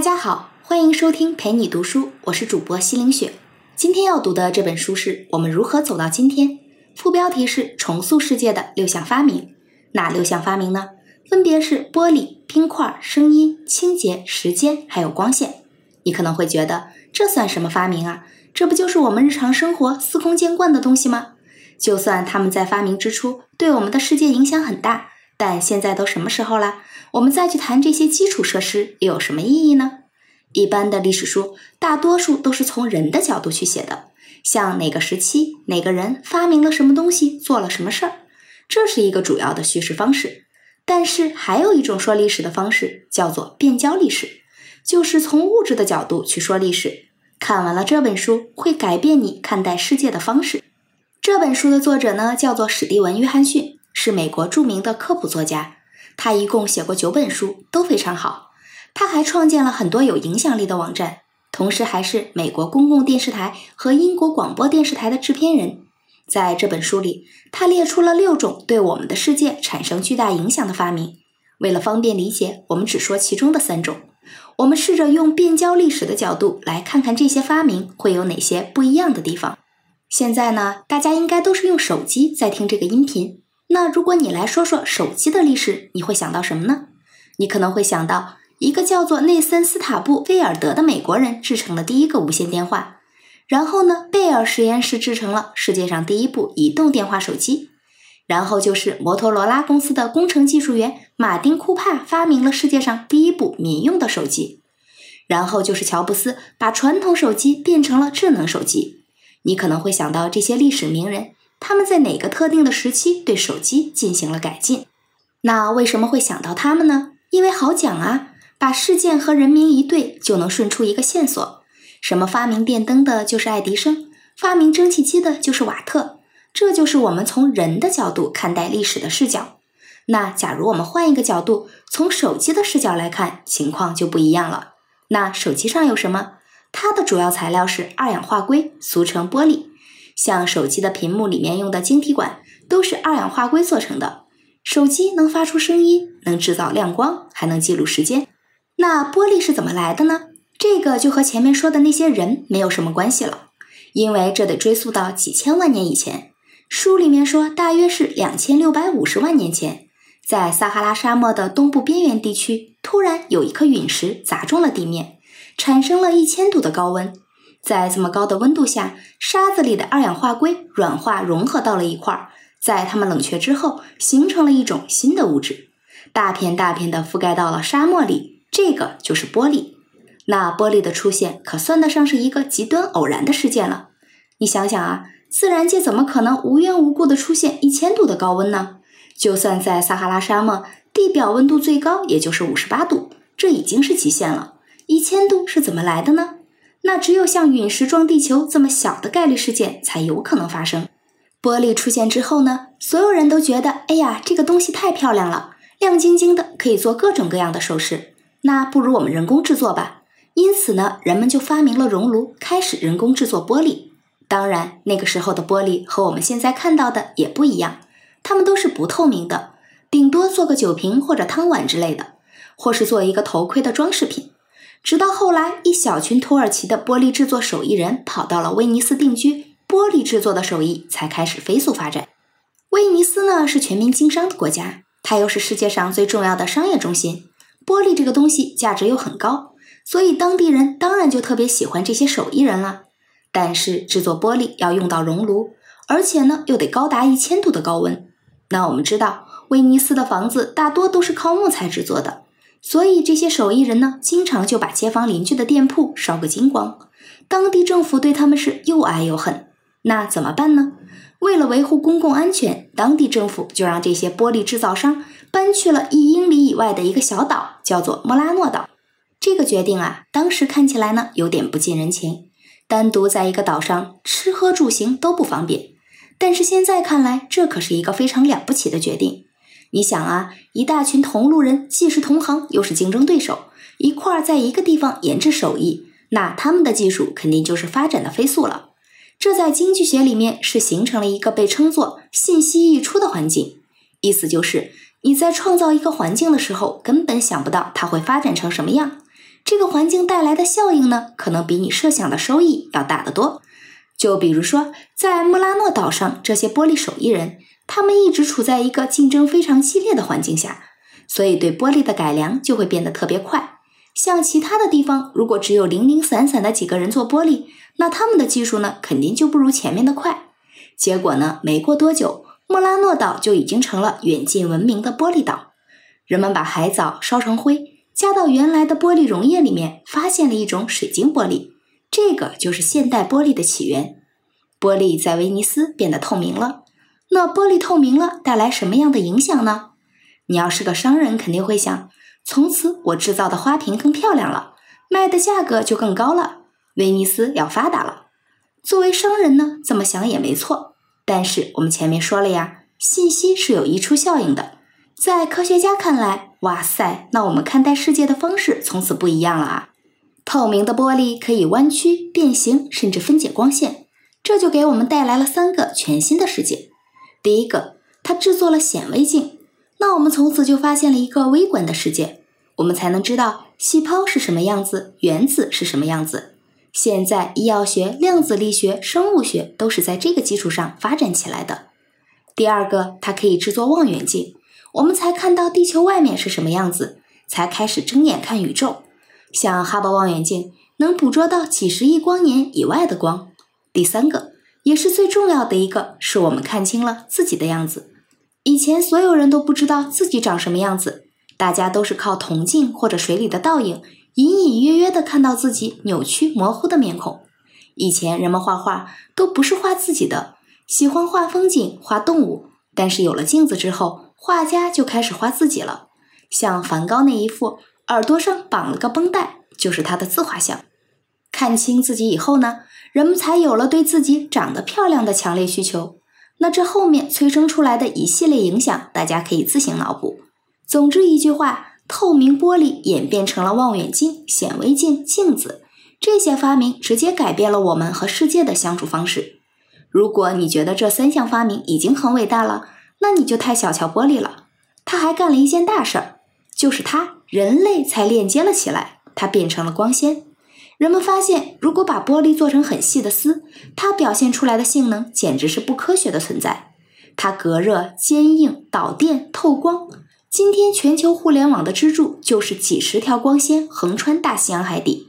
大家好，欢迎收听陪你读书，我是主播西凌雪。今天要读的这本书是《我们如何走到今天》，副标题是“重塑世界的六项发明”。哪六项发明呢？分别是玻璃、冰块、声音、清洁、时间，还有光线。你可能会觉得这算什么发明啊？这不就是我们日常生活司空见惯的东西吗？就算他们在发明之初对我们的世界影响很大，但现在都什么时候了？我们再去谈这些基础设施又有什么意义呢？一般的历史书大多数都是从人的角度去写的，像哪个时期哪个人发明了什么东西，做了什么事儿，这是一个主要的叙事方式。但是还有一种说历史的方式，叫做变焦历史，就是从物质的角度去说历史。看完了这本书，会改变你看待世界的方式。这本书的作者呢，叫做史蒂文·约翰逊，是美国著名的科普作家。他一共写过九本书，都非常好。他还创建了很多有影响力的网站，同时还是美国公共电视台和英国广播电视台的制片人。在这本书里，他列出了六种对我们的世界产生巨大影响的发明。为了方便理解，我们只说其中的三种。我们试着用变焦历史的角度来看看这些发明会有哪些不一样的地方。现在呢，大家应该都是用手机在听这个音频。那如果你来说说手机的历史，你会想到什么呢？你可能会想到一个叫做内森·斯塔布菲尔德的美国人制成了第一个无线电话，然后呢，贝尔实验室制成了世界上第一部移动电话手机，然后就是摩托罗拉公司的工程技术员马丁·库帕发明了世界上第一部民用的手机，然后就是乔布斯把传统手机变成了智能手机。你可能会想到这些历史名人，他们在哪个特定的时期对手机进行了改进？那为什么会想到他们呢？因为好讲啊，把事件和人名一对，就能顺出一个线索。什么发明电灯的就是爱迪生，发明蒸汽机的就是瓦特，这就是我们从人的角度看待历史的视角。那假如我们换一个角度，从手机的视角来看，情况就不一样了。那手机上有什么？它的主要材料是二氧化硅，俗称玻璃。像手机的屏幕里面用的晶体管都是二氧化硅做成的。手机能发出声音，能制造亮光，还能记录时间。那玻璃是怎么来的呢？这个就和前面说的那些人没有什么关系了，因为这得追溯到几千万年以前。书里面说，大约是两千六百五十万年前，在撒哈拉沙漠的东部边缘地区，突然有一颗陨石砸中了地面。产生了一千度的高温，在这么高的温度下，沙子里的二氧化硅软化融合到了一块儿，在它们冷却之后，形成了一种新的物质，大片大片的覆盖到了沙漠里，这个就是玻璃。那玻璃的出现可算得上是一个极端偶然的事件了。你想想啊，自然界怎么可能无缘无故的出现一千度的高温呢？就算在撒哈拉沙漠，地表温度最高也就是五十八度，这已经是极限了。一千度是怎么来的呢？那只有像陨石撞地球这么小的概率事件才有可能发生。玻璃出现之后呢，所有人都觉得，哎呀，这个东西太漂亮了，亮晶晶的，可以做各种各样的首饰。那不如我们人工制作吧。因此呢，人们就发明了熔炉，开始人工制作玻璃。当然，那个时候的玻璃和我们现在看到的也不一样，它们都是不透明的，顶多做个酒瓶或者汤碗之类的，或是做一个头盔的装饰品。直到后来，一小群土耳其的玻璃制作手艺人跑到了威尼斯定居，玻璃制作的手艺才开始飞速发展。威尼斯呢是全民经商的国家，它又是世界上最重要的商业中心。玻璃这个东西价值又很高，所以当地人当然就特别喜欢这些手艺人了。但是制作玻璃要用到熔炉，而且呢又得高达一千度的高温。那我们知道，威尼斯的房子大多都是靠木材制作的。所以这些手艺人呢，经常就把街坊邻居的店铺烧个精光。当地政府对他们是又爱又恨。那怎么办呢？为了维护公共安全，当地政府就让这些玻璃制造商搬去了一英里以外的一个小岛，叫做莫拉诺岛。这个决定啊，当时看起来呢有点不近人情。单独在一个岛上，吃喝住行都不方便。但是现在看来，这可是一个非常了不起的决定。你想啊，一大群同路人，既是同行又是竞争对手，一块儿在一个地方研制手艺，那他们的技术肯定就是发展的飞速了。这在经济学里面是形成了一个被称作信息溢出的环境，意思就是你在创造一个环境的时候，根本想不到它会发展成什么样，这个环境带来的效应呢，可能比你设想的收益要大得多。就比如说，在穆拉诺岛上，这些玻璃手艺人，他们一直处在一个竞争非常激烈的环境下，所以对玻璃的改良就会变得特别快。像其他的地方，如果只有零零散散的几个人做玻璃，那他们的技术呢，肯定就不如前面的快。结果呢，没过多久，莫拉诺岛就已经成了远近闻名的玻璃岛。人们把海藻烧成灰，加到原来的玻璃溶液里面，发现了一种水晶玻璃。这个就是现代玻璃的起源。玻璃在威尼斯变得透明了。那玻璃透明了，带来什么样的影响呢？你要是个商人，肯定会想：从此我制造的花瓶更漂亮了，卖的价格就更高了，威尼斯要发达了。作为商人呢，这么想也没错。但是我们前面说了呀，信息是有溢出效应的。在科学家看来，哇塞，那我们看待世界的方式从此不一样了啊！透明的玻璃可以弯曲、变形，甚至分解光线，这就给我们带来了三个全新的世界。第一个，它制作了显微镜，那我们从此就发现了一个微观的世界，我们才能知道细胞是什么样子，原子是什么样子。现在，医药学、量子力学、生物学都是在这个基础上发展起来的。第二个，它可以制作望远镜，我们才看到地球外面是什么样子，才开始睁眼看宇宙。像哈勃望远镜能捕捉到几十亿光年以外的光。第三个，也是最重要的一个，是我们看清了自己的样子。以前所有人都不知道自己长什么样子，大家都是靠铜镜或者水里的倒影，隐隐约约的看到自己扭曲模糊的面孔。以前人们画画都不是画自己的，喜欢画风景、画动物，但是有了镜子之后，画家就开始画自己了。像梵高那一幅。耳朵上绑了个绷带，就是他的自画像。看清自己以后呢，人们才有了对自己长得漂亮的强烈需求。那这后面催生出来的一系列影响，大家可以自行脑补。总之一句话，透明玻璃演变成了望远镜、显微镜、镜子，这些发明直接改变了我们和世界的相处方式。如果你觉得这三项发明已经很伟大了，那你就太小瞧玻璃了。他还干了一件大事儿。就是它，人类才链接了起来，它变成了光纤。人们发现，如果把玻璃做成很细的丝，它表现出来的性能简直是不科学的存在。它隔热、坚硬、导电、透光。今天全球互联网的支柱就是几十条光纤横穿大西洋海底。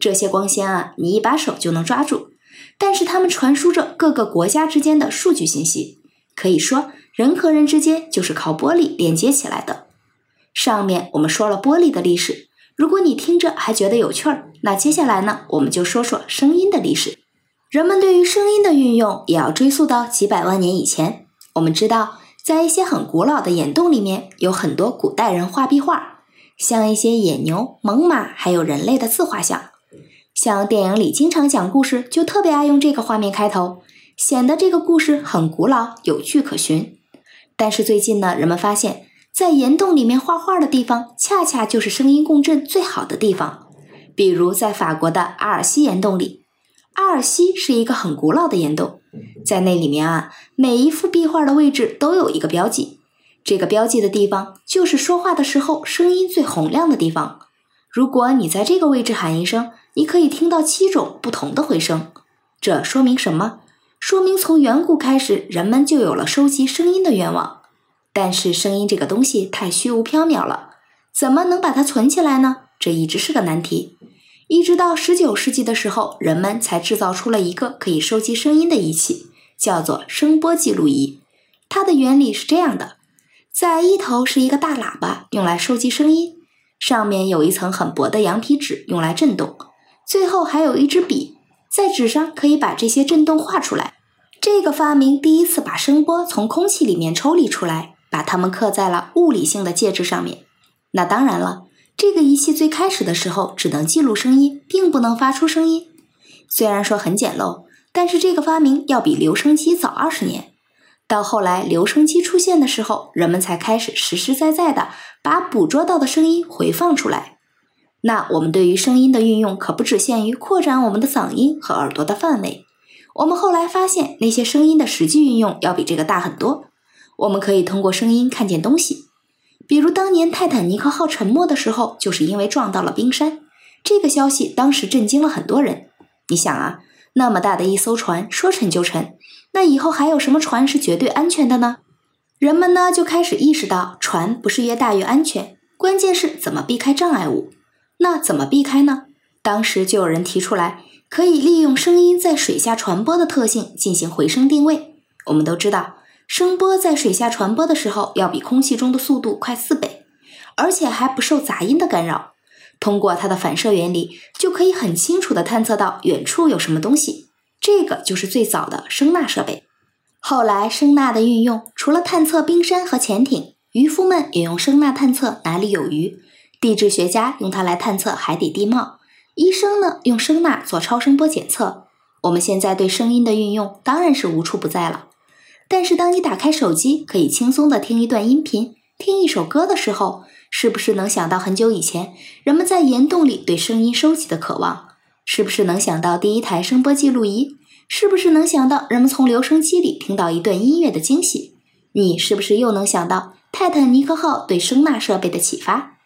这些光纤啊，你一把手就能抓住，但是它们传输着各个国家之间的数据信息。可以说，人和人之间就是靠玻璃连接起来的。上面我们说了玻璃的历史，如果你听着还觉得有趣儿，那接下来呢，我们就说说声音的历史。人们对于声音的运用也要追溯到几百万年以前。我们知道，在一些很古老的岩洞里面，有很多古代人画壁画，像一些野牛、猛犸，还有人类的自画像。像电影里经常讲故事，就特别爱用这个画面开头，显得这个故事很古老，有据可循。但是最近呢，人们发现。在岩洞里面画画的地方，恰恰就是声音共振最好的地方。比如在法国的阿尔西岩洞里，阿尔西是一个很古老的岩洞，在那里面啊，每一幅壁画的位置都有一个标记，这个标记的地方就是说话的时候声音最洪亮的地方。如果你在这个位置喊一声，你可以听到七种不同的回声。这说明什么？说明从远古开始，人们就有了收集声音的愿望。但是声音这个东西太虚无缥缈了，怎么能把它存起来呢？这一直是个难题。一直到十九世纪的时候，人们才制造出了一个可以收集声音的仪器，叫做声波记录仪。它的原理是这样的：在一头是一个大喇叭，用来收集声音；上面有一层很薄的羊皮纸，用来震动；最后还有一支笔，在纸上可以把这些震动画出来。这个发明第一次把声波从空气里面抽离出来。把它们刻在了物理性的介质上面。那当然了，这个仪器最开始的时候只能记录声音，并不能发出声音。虽然说很简陋，但是这个发明要比留声机早二十年。到后来留声机出现的时候，人们才开始实实在在的把捕捉到的声音回放出来。那我们对于声音的运用可不只限于扩展我们的嗓音和耳朵的范围。我们后来发现，那些声音的实际运用要比这个大很多。我们可以通过声音看见东西，比如当年泰坦尼克号沉没的时候，就是因为撞到了冰山。这个消息当时震惊了很多人。你想啊，那么大的一艘船说沉就沉，那以后还有什么船是绝对安全的呢？人们呢就开始意识到，船不是越大越安全，关键是怎么避开障碍物。那怎么避开呢？当时就有人提出来，可以利用声音在水下传播的特性进行回声定位。我们都知道，声波在水下传播的时候，要比空气中的速度快四倍，而且还不受杂音的干扰。通过它的反射原理，就可以很清楚地探测到远处有什么东西。这个就是最早的声呐设备。后来，声呐的运用除了探测冰山和潜艇，渔夫们也用声呐探测哪里有鱼；地质学家用它来探测海底地貌；医生呢，用声呐做超声波检测。我们现在对声音的运用当然是无处不在了。但是，当你打开手机，可以轻松地听一段音频、听一首歌的时候，是不是能想到很久以前人们在岩洞里对声音收集的渴望？是不是能想到第一台声波记录仪？是不是能想到人们从留声机里听到一段音乐的惊喜？你是不是又能想到泰坦尼克号对声呐设备的启发？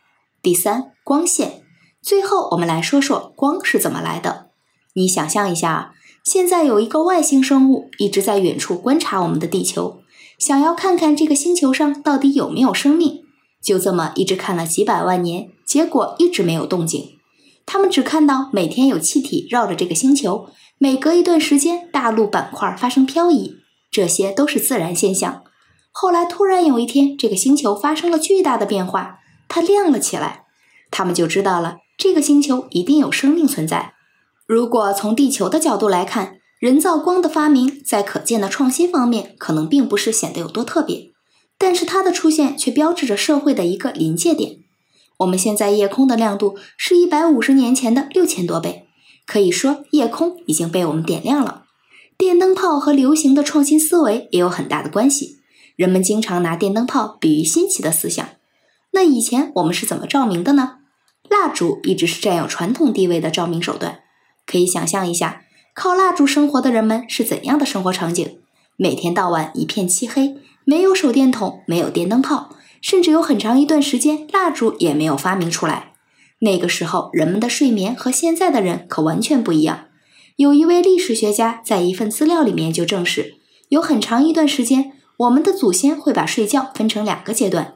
第三，光线。最后，我们来说说光是怎么来的。你想象一下，现在有一个外星生物一直在远处观察我们的地球，想要看看这个星球上到底有没有生命。就这么一直看了几百万年，结果一直没有动静。他们只看到每天有气体绕着这个星球，每隔一段时间大陆板块发生漂移，这些都是自然现象。后来突然有一天，这个星球发生了巨大的变化，它亮了起来，他们就知道了这个星球一定有生命存在。如果从地球的角度来看，人造光的发明在可见的创新方面可能并不是显得有多特别。但是它的出现却标志着社会的一个临界点。我们现在夜空的亮度是一百五十年前的六千多倍，可以说夜空已经被我们点亮了。电灯泡和流行的创新思维也有很大的关系。人们经常拿电灯泡比喻新奇的思想。那以前我们是怎么照明的呢？蜡烛一直是占有传统地位的照明手段。可以想象一下，靠蜡烛生活的人们是怎样的生活场景？每天到晚一片漆黑。没有手电筒，没有电灯泡，甚至有很长一段时间，蜡烛也没有发明出来。那个时候，人们的睡眠和现在的人可完全不一样。有一位历史学家在一份资料里面就证实，有很长一段时间，我们的祖先会把睡觉分成两个阶段。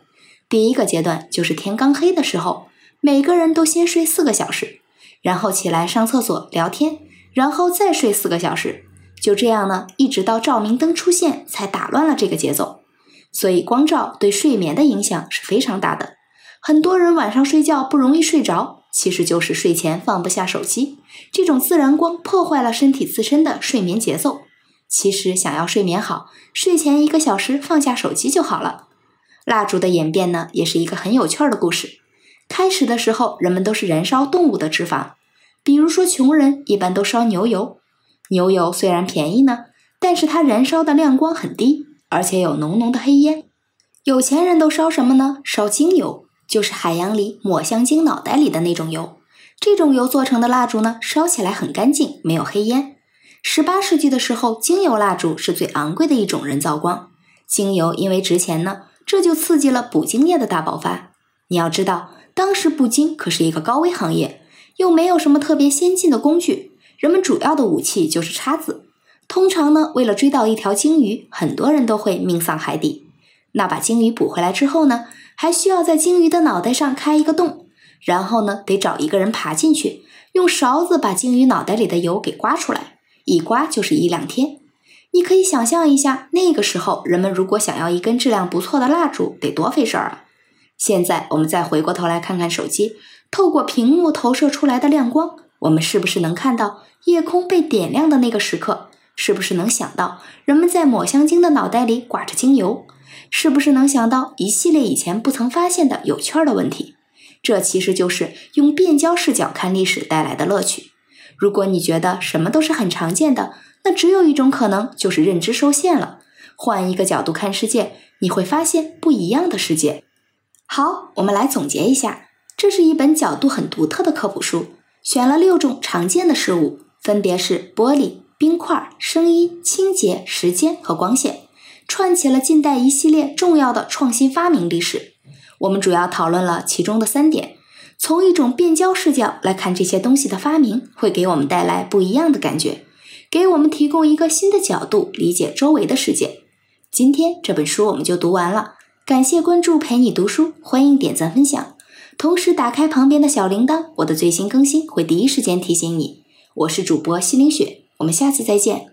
第一个阶段就是天刚黑的时候，每个人都先睡四个小时，然后起来上厕所、聊天，然后再睡四个小时。就这样呢，一直到照明灯出现，才打乱了这个节奏。所以，光照对睡眠的影响是非常大的。很多人晚上睡觉不容易睡着，其实就是睡前放不下手机。这种自然光破坏了身体自身的睡眠节奏。其实，想要睡眠好，睡前一个小时放下手机就好了。蜡烛的演变呢，也是一个很有趣儿的故事。开始的时候，人们都是燃烧动物的脂肪，比如说穷人一般都烧牛油。牛油虽然便宜呢，但是它燃烧的亮光很低。而且有浓浓的黑烟，有钱人都烧什么呢？烧精油，就是海洋里抹香鲸脑袋里的那种油。这种油做成的蜡烛呢，烧起来很干净，没有黑烟。十八世纪的时候，精油蜡烛是最昂贵的一种人造光。精油因为值钱呢，这就刺激了捕鲸业的大爆发。你要知道，当时捕鲸可是一个高危行业，又没有什么特别先进的工具，人们主要的武器就是叉子。通常呢，为了追到一条鲸鱼，很多人都会命丧海底。那把鲸鱼捕回来之后呢，还需要在鲸鱼的脑袋上开一个洞，然后呢，得找一个人爬进去，用勺子把鲸鱼脑袋里的油给刮出来，一刮就是一两天。你可以想象一下，那个时候人们如果想要一根质量不错的蜡烛，得多费事儿啊！现在我们再回过头来看看手机，透过屏幕投射出来的亮光，我们是不是能看到夜空被点亮的那个时刻？是不是能想到人们在抹香鲸的脑袋里挂着精油？是不是能想到一系列以前不曾发现的有趣的问题？这其实就是用变焦视角看历史带来的乐趣。如果你觉得什么都是很常见的，那只有一种可能，就是认知受限了。换一个角度看世界，你会发现不一样的世界。好，我们来总结一下，这是一本角度很独特的科普书，选了六种常见的事物，分别是玻璃。冰块、声音、清洁、时间和光线，串起了近代一系列重要的创新发明历史。我们主要讨论了其中的三点：从一种变焦视角来看这些东西的发明，会给我们带来不一样的感觉，给我们提供一个新的角度理解周围的世界。今天这本书我们就读完了，感谢关注陪你读书，欢迎点赞分享，同时打开旁边的小铃铛，我的最新更新会第一时间提醒你。我是主播西凌雪，我们下次再见。